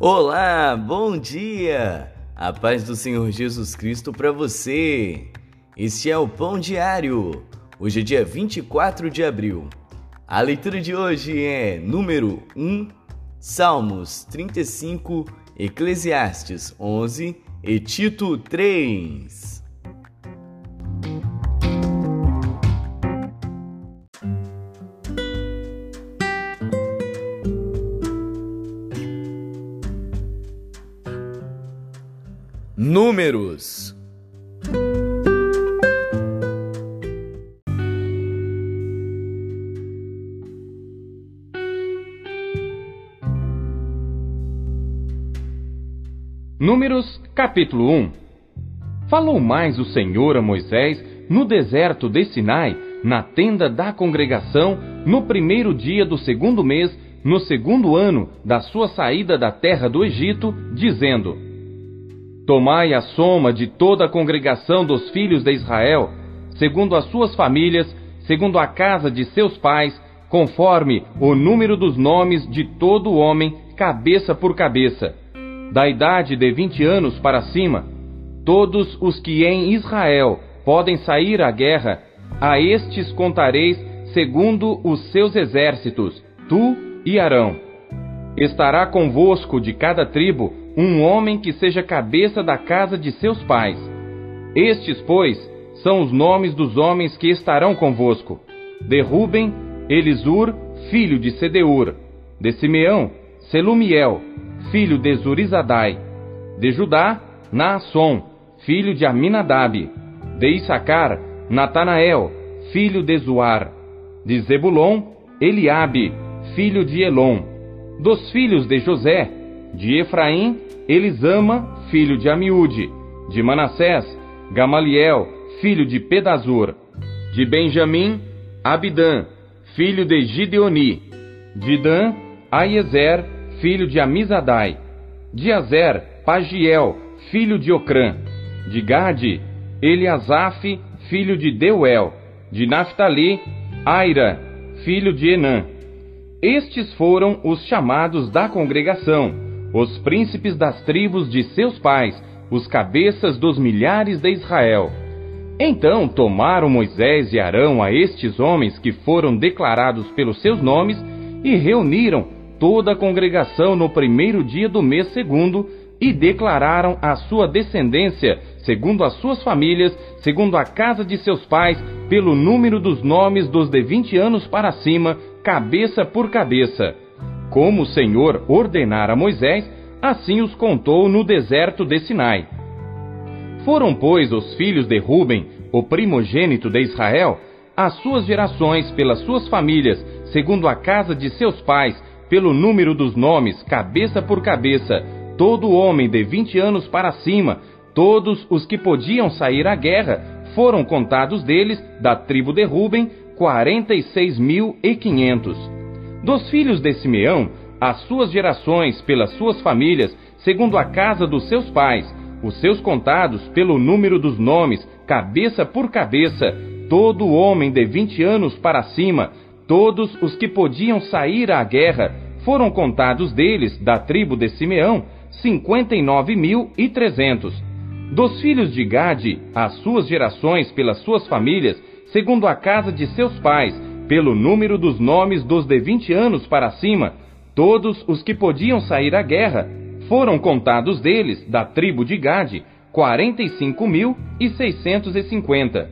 Olá, bom dia! A paz do Senhor Jesus Cristo para você. Este é o Pão Diário. Hoje é dia 24 de abril. A leitura de hoje é número 1, Salmos 35, Eclesiastes 11 e Tito 3. Números. Números capítulo 1 Falou mais o Senhor a Moisés no deserto de Sinai, na tenda da congregação, no primeiro dia do segundo mês, no segundo ano da sua saída da terra do Egito, dizendo: Tomai a soma de toda a congregação dos filhos de Israel, segundo as suas famílias, segundo a casa de seus pais, conforme o número dos nomes de todo homem, cabeça por cabeça. Da idade de vinte anos para cima, todos os que em Israel podem sair à guerra, a estes contareis segundo os seus exércitos, tu e Arão. Estará convosco de cada tribo um homem que seja cabeça da casa de seus pais. Estes, pois, são os nomes dos homens que estarão convosco: de Ruben, Elisur, filho de Sedeur, de Simeão, Selumiel, filho de Zurizadai, de Judá, Naasson, filho de Aminadab, de Issacar, Natanael, filho de Zuar, de Zebulon, Eliabe, filho de Elon, dos filhos de José, de Efraim, Elisama, filho de Amiúde. De Manassés, Gamaliel, filho de Pedazur. De Benjamim, Abidã, filho de Gideoni. De Dan, Aiezer, filho de Amizadai. De Azer, Pagiel, filho de Ocrã. De Gade, Eliasaf, filho de Deuel. De Naphtali, Aira, filho de Enã. Estes foram os chamados da congregação os príncipes das tribos de seus pais, os cabeças dos milhares de Israel. Então tomaram Moisés e Arão a estes homens que foram declarados pelos seus nomes e reuniram toda a congregação no primeiro dia do mês segundo e declararam a sua descendência, segundo as suas famílias, segundo a casa de seus pais, pelo número dos nomes dos de vinte anos para cima, cabeça por cabeça como o Senhor ordenara a Moisés, assim os contou no deserto de Sinai. Foram, pois, os filhos de Ruben, o primogênito de Israel, as suas gerações pelas suas famílias, segundo a casa de seus pais, pelo número dos nomes, cabeça por cabeça, todo homem de vinte anos para cima, todos os que podiam sair à guerra, foram contados deles, da tribo de Ruben, quarenta e seis mil e quinhentos. Dos filhos de Simeão, as suas gerações pelas suas famílias, segundo a casa dos seus pais, os seus contados pelo número dos nomes, cabeça por cabeça, todo homem de vinte anos para cima, todos os que podiam sair à guerra, foram contados deles, da tribo de Simeão, cinquenta e nove mil e trezentos. Dos filhos de Gade, as suas gerações pelas suas famílias, segundo a casa de seus pais, pelo número dos nomes dos de vinte anos para cima, todos os que podiam sair à guerra, foram contados deles, da tribo de Gade, quarenta e cinco mil e seiscentos e cinquenta.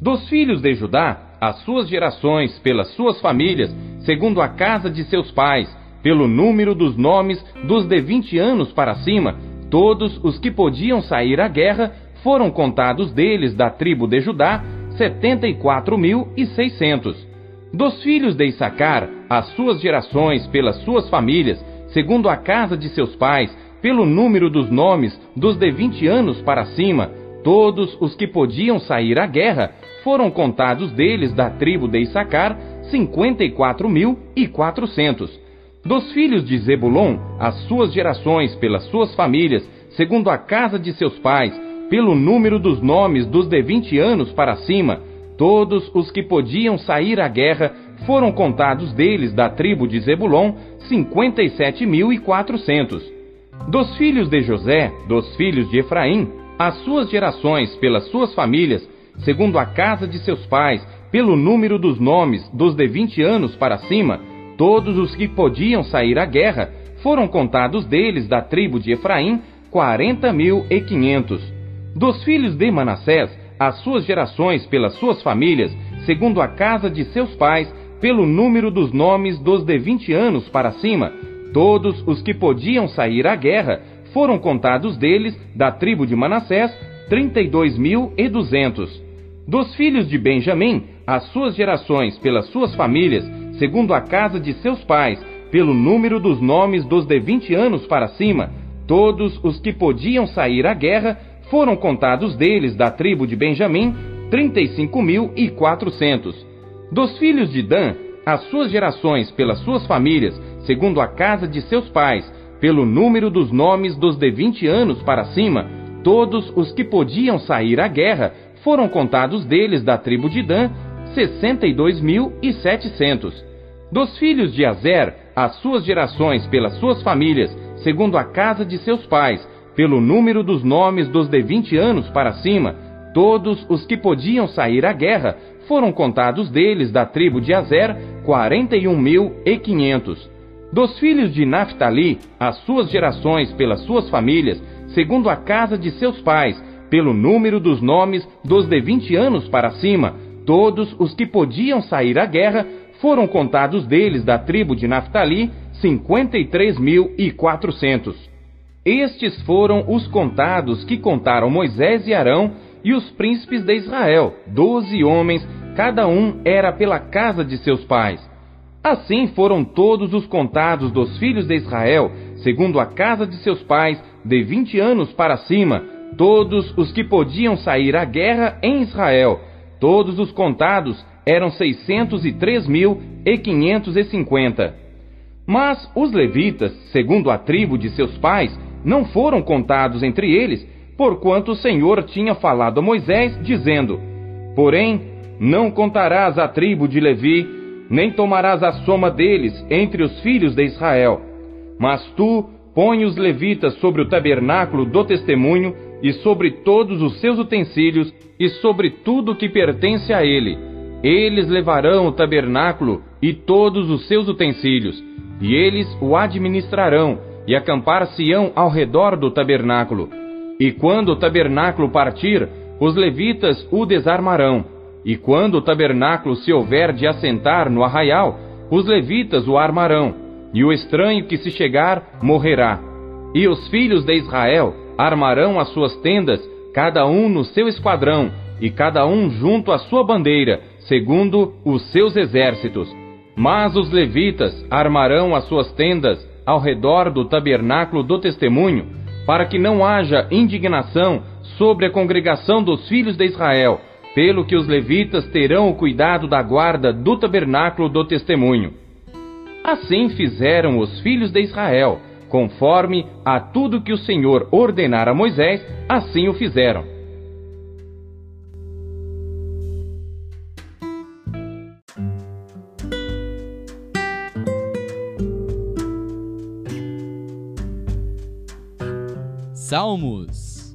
Dos filhos de Judá, as suas gerações, pelas suas famílias, segundo a casa de seus pais, pelo número dos nomes dos de vinte anos para cima, todos os que podiam sair à guerra, foram contados deles, da tribo de Judá, setenta e quatro mil e seiscentos. Dos filhos de Issacar, as suas gerações, pelas suas famílias, segundo a casa de seus pais, pelo número dos nomes dos de vinte anos para cima, todos os que podiam sair à guerra, foram contados deles da tribo de Issacar, cinquenta e quatro mil e quatrocentos. Dos filhos de Zebulon, as suas gerações, pelas suas famílias, segundo a casa de seus pais, pelo número dos nomes dos de vinte anos para cima, Todos os que podiam sair à guerra foram contados deles da tribo de Zebulon, cinquenta e sete mil e quatrocentos. Dos filhos de José, dos filhos de Efraim, as suas gerações pelas suas famílias, segundo a casa de seus pais, pelo número dos nomes dos de vinte anos para cima, todos os que podiam sair à guerra, foram contados deles da tribo de Efraim, quarenta mil e quinhentos. Dos filhos de Manassés, as suas gerações pelas suas famílias, segundo a casa de seus pais, pelo número dos nomes dos de vinte anos para cima, todos os que podiam sair à guerra, foram contados deles, da tribo de Manassés, trinta e dois mil e duzentos. Dos filhos de Benjamim, as suas gerações pelas suas famílias, segundo a casa de seus pais, pelo número dos nomes dos de vinte anos para cima, todos os que podiam sair à guerra, foram contados deles, da tribo de Benjamim, trinta e cinco mil e quatrocentos. Dos filhos de Dan, as suas gerações pelas suas famílias, segundo a casa de seus pais, pelo número dos nomes dos de vinte anos para cima, todos os que podiam sair à guerra, foram contados deles da tribo de Dan, sessenta e dois mil e setecentos. Dos filhos de Azer, as suas gerações pelas suas famílias, segundo a casa de seus pais, pelo número dos nomes dos de 20 anos para cima, todos os que podiam sair à guerra, foram contados deles da tribo de Azer, 41.500. Dos filhos de Naphtali, as suas gerações pelas suas famílias, segundo a casa de seus pais, pelo número dos nomes dos de 20 anos para cima, todos os que podiam sair à guerra, foram contados deles da tribo de Naphtali, 53.400. Estes foram os contados que contaram Moisés e Arão e os príncipes de Israel, doze homens, cada um era pela casa de seus pais. Assim foram todos os contados dos filhos de Israel, segundo a casa de seus pais, de vinte anos para cima, todos os que podiam sair à guerra em Israel. Todos os contados eram seiscentos e três mil e quinhentos e cinquenta. Mas os levitas, segundo a tribo de seus pais, não foram contados entre eles, porquanto o Senhor tinha falado a Moisés, dizendo: Porém, não contarás a tribo de Levi nem tomarás a soma deles entre os filhos de Israel. Mas tu põe os levitas sobre o tabernáculo do testemunho e sobre todos os seus utensílios e sobre tudo que pertence a ele. Eles levarão o tabernáculo e todos os seus utensílios, e eles o administrarão e acampar-se-ão ao redor do tabernáculo. E quando o tabernáculo partir, os levitas o desarmarão e quando o tabernáculo se houver de assentar no arraial, os levitas o armarão, e o estranho que se chegar morrerá. E os filhos de Israel armarão as suas tendas, cada um no seu esquadrão, e cada um junto à sua bandeira, segundo os seus exércitos. Mas os levitas armarão as suas tendas ao redor do tabernáculo do testemunho, para que não haja indignação sobre a congregação dos filhos de Israel, pelo que os levitas terão o cuidado da guarda do tabernáculo do testemunho. Assim fizeram os filhos de Israel, conforme a tudo que o Senhor ordenara a Moisés, assim o fizeram. Salmos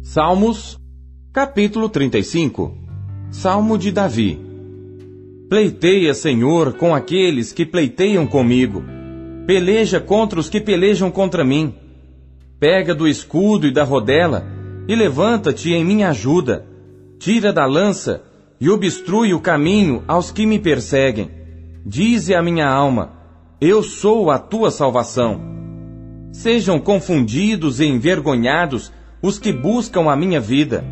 Salmos, capítulo 35 Salmo de Davi Pleiteia, Senhor, com aqueles que pleiteiam comigo. Peleja contra os que pelejam contra mim. Pega do escudo e da rodela e levanta-te em minha ajuda. Tira da lança e obstrui o caminho aos que me perseguem. Dize a minha alma: Eu sou a tua salvação. Sejam confundidos e envergonhados os que buscam a minha vida.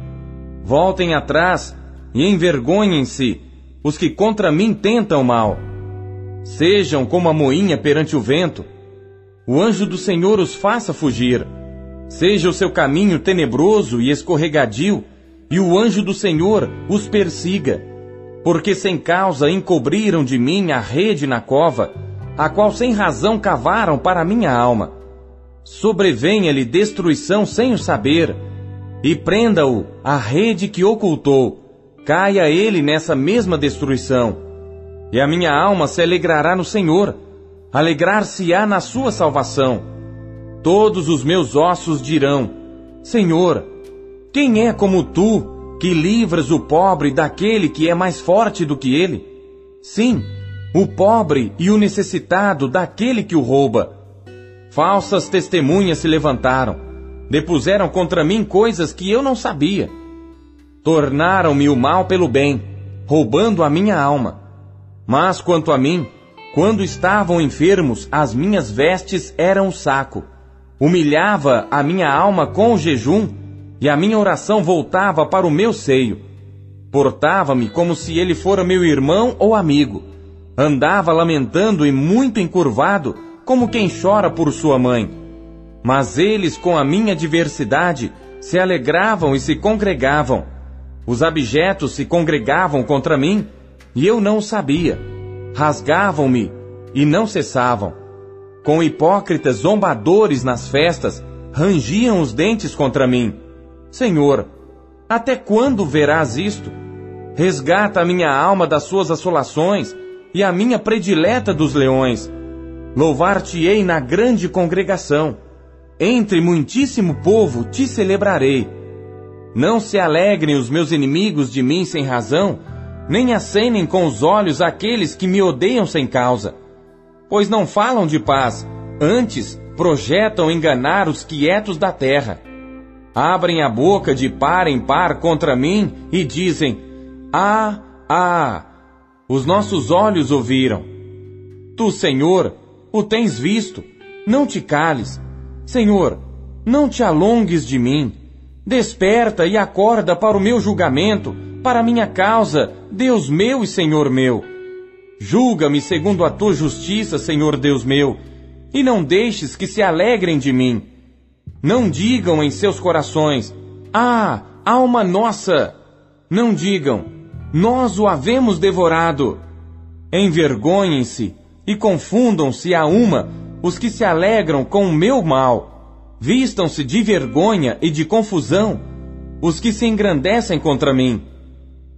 Voltem atrás e envergonhem-se os que contra mim tentam mal. Sejam como a moinha perante o vento. O anjo do Senhor os faça fugir. Seja o seu caminho tenebroso e escorregadio, e o anjo do Senhor os persiga. Porque sem causa encobriram de mim a rede na cova, a qual sem razão cavaram para a minha alma sobrevenha-lhe destruição sem o saber. e prenda-o à rede que ocultou. Caia ele nessa mesma destruição. E a minha alma se alegrará no Senhor, alegrar-se-á na sua salvação. Todos os meus ossos dirão: Senhor, quem é como tu, que livras o pobre daquele que é mais forte do que ele? Sim, o pobre e o necessitado daquele que o rouba. Falsas testemunhas se levantaram, depuseram contra mim coisas que eu não sabia. Tornaram-me o mal pelo bem, roubando a minha alma. Mas quanto a mim, quando estavam enfermos, as minhas vestes eram um saco. Humilhava a minha alma com o jejum, e a minha oração voltava para o meu seio. Portava-me como se ele fora meu irmão ou amigo Andava lamentando e muito encurvado, como quem chora por sua mãe. Mas eles, com a minha diversidade, se alegravam e se congregavam. Os abjetos se congregavam contra mim, e eu não sabia. Rasgavam-me e não cessavam. Com hipócritas zombadores nas festas, rangiam os dentes contra mim. Senhor, até quando verás isto? Resgata a minha alma das suas assolações e a minha predileta dos leões. Louvar-te-ei na grande congregação. Entre muitíssimo povo te celebrarei. Não se alegrem os meus inimigos de mim sem razão, nem acenem com os olhos aqueles que me odeiam sem causa. Pois não falam de paz, antes projetam enganar os quietos da terra. Abrem a boca de par em par contra mim e dizem: Ah, ah, os nossos olhos ouviram. Tu, Senhor, o tens visto. Não te cales. Senhor, não te alongues de mim. Desperta e acorda para o meu julgamento, para a minha causa, Deus meu e Senhor meu. Julga-me segundo a tua justiça, Senhor Deus meu, e não deixes que se alegrem de mim. Não digam em seus corações: Ah, alma nossa! Não digam: nós o havemos devorado. Envergonhem-se e confundam-se a uma os que se alegram com o meu mal. Vistam-se de vergonha e de confusão os que se engrandecem contra mim.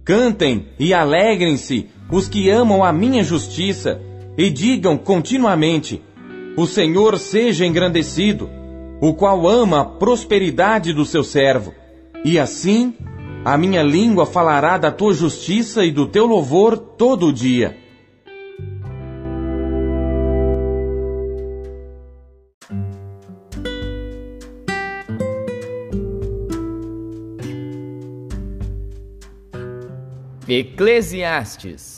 Cantem e alegrem-se os que amam a minha justiça e digam continuamente: O Senhor seja engrandecido, o qual ama a prosperidade do seu servo. E assim a minha língua falará da tua justiça e do teu louvor todo o dia. Eclesiastes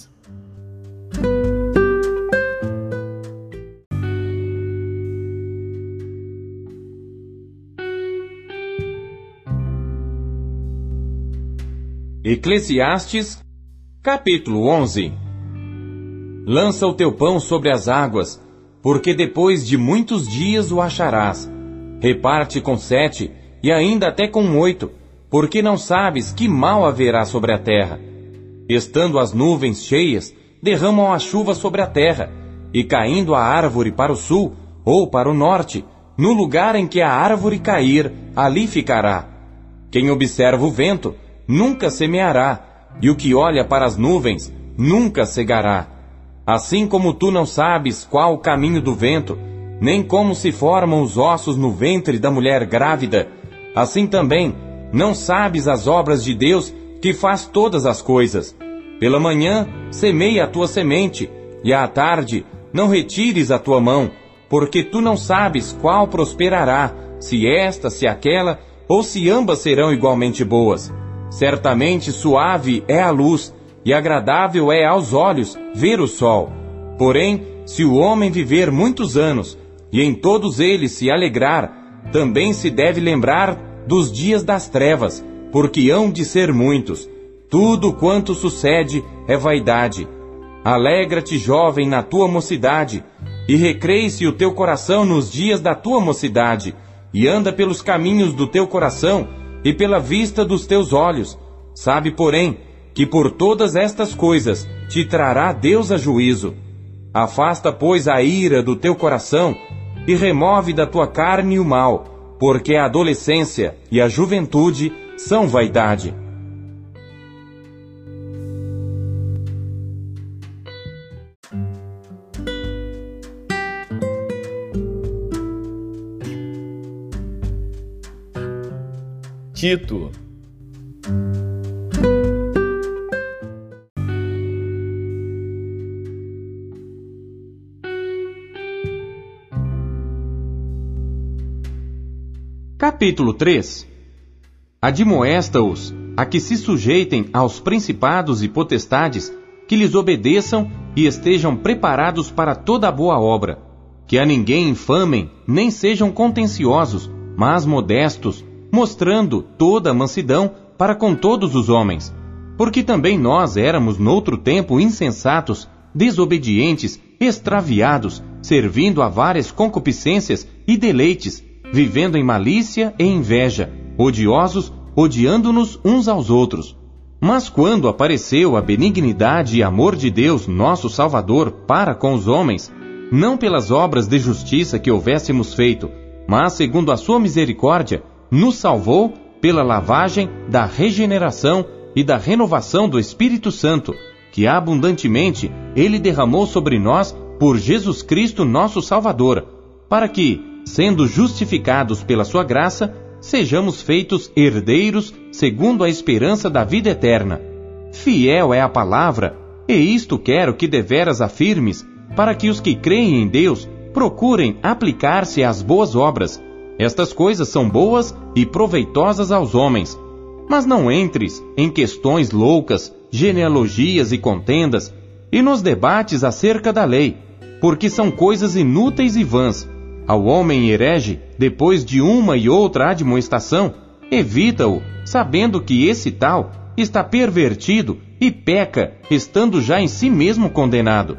Eclesiastes, capítulo 11 Lança o teu pão sobre as águas, porque depois de muitos dias o acharás. Reparte com sete, e ainda até com oito, porque não sabes que mal haverá sobre a terra. Estando as nuvens cheias, derramam a chuva sobre a terra, e caindo a árvore para o sul ou para o norte, no lugar em que a árvore cair, ali ficará. Quem observa o vento, nunca semeará, e o que olha para as nuvens nunca cegará. Assim como tu não sabes qual o caminho do vento, nem como se formam os ossos no ventre da mulher grávida, assim também não sabes as obras de Deus que faz todas as coisas. Pela manhã semeia a tua semente, e à tarde não retires a tua mão, porque tu não sabes qual prosperará, se esta, se aquela, ou se ambas serão igualmente boas. Certamente suave é a luz, e agradável é aos olhos ver o sol. Porém, se o homem viver muitos anos, e em todos eles se alegrar, também se deve lembrar dos dias das trevas, porque hão de ser muitos. Tudo quanto sucede é vaidade. Alegra-te, jovem, na tua mocidade, e recreie-se o teu coração nos dias da tua mocidade, e anda pelos caminhos do teu coração, e pela vista dos teus olhos. Sabe, porém, que por todas estas coisas te trará Deus a juízo. Afasta, pois, a ira do teu coração e remove da tua carne o mal, porque a adolescência e a juventude são vaidade. Tito Capítulo 3 Admoesta-os a que se sujeitem aos principados e potestades, que lhes obedeçam e estejam preparados para toda boa obra. Que a ninguém infamem, nem sejam contenciosos, mas modestos, mostrando toda a mansidão para com todos os homens. Porque também nós éramos noutro tempo insensatos, desobedientes, extraviados, servindo a várias concupiscências e deleites, vivendo em malícia e inveja, odiosos, odiando-nos uns aos outros. Mas quando apareceu a benignidade e amor de Deus, nosso Salvador, para com os homens, não pelas obras de justiça que houvéssemos feito, mas segundo a sua misericórdia, nos salvou pela lavagem da regeneração e da renovação do Espírito Santo, que abundantemente ele derramou sobre nós por Jesus Cristo, nosso Salvador, para que, sendo justificados pela sua graça, sejamos feitos herdeiros segundo a esperança da vida eterna. Fiel é a palavra, e isto quero que deveras afirmes, para que os que creem em Deus procurem aplicar-se às boas obras. Estas coisas são boas e proveitosas aos homens. Mas não entres em questões loucas, genealogias e contendas, e nos debates acerca da lei, porque são coisas inúteis e vãs ao homem herege, depois de uma e outra admoestação, evita-o, sabendo que esse tal está pervertido e peca, estando já em si mesmo condenado.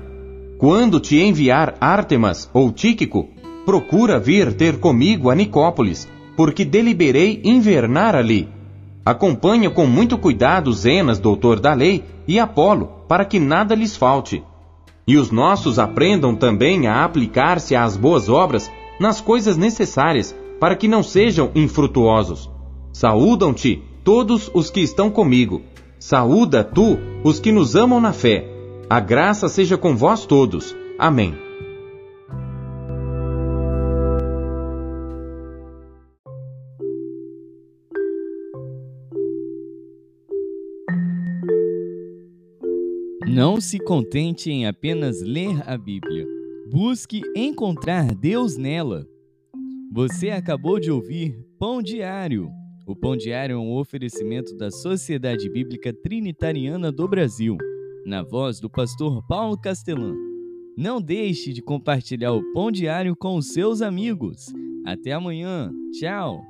Quando te enviar Ártemas ou Tíquico, procura vir ter comigo a Nicópolis, porque deliberei invernar ali. Acompanha com muito cuidado Zenas, doutor da lei, e Apolo, para que nada lhes falte. E os nossos aprendam também a aplicar-se às boas obras nas coisas necessárias, para que não sejam infrutuosos. Saúdam-te todos os que estão comigo. Saúda tu os que nos amam na fé. A graça seja com vós todos. Amém. Não se contente em apenas ler a Bíblia Busque encontrar Deus nela. Você acabou de ouvir Pão Diário. O Pão Diário é um oferecimento da Sociedade Bíblica Trinitariana do Brasil, na voz do pastor Paulo Castelã. Não deixe de compartilhar o Pão Diário com os seus amigos. Até amanhã. Tchau.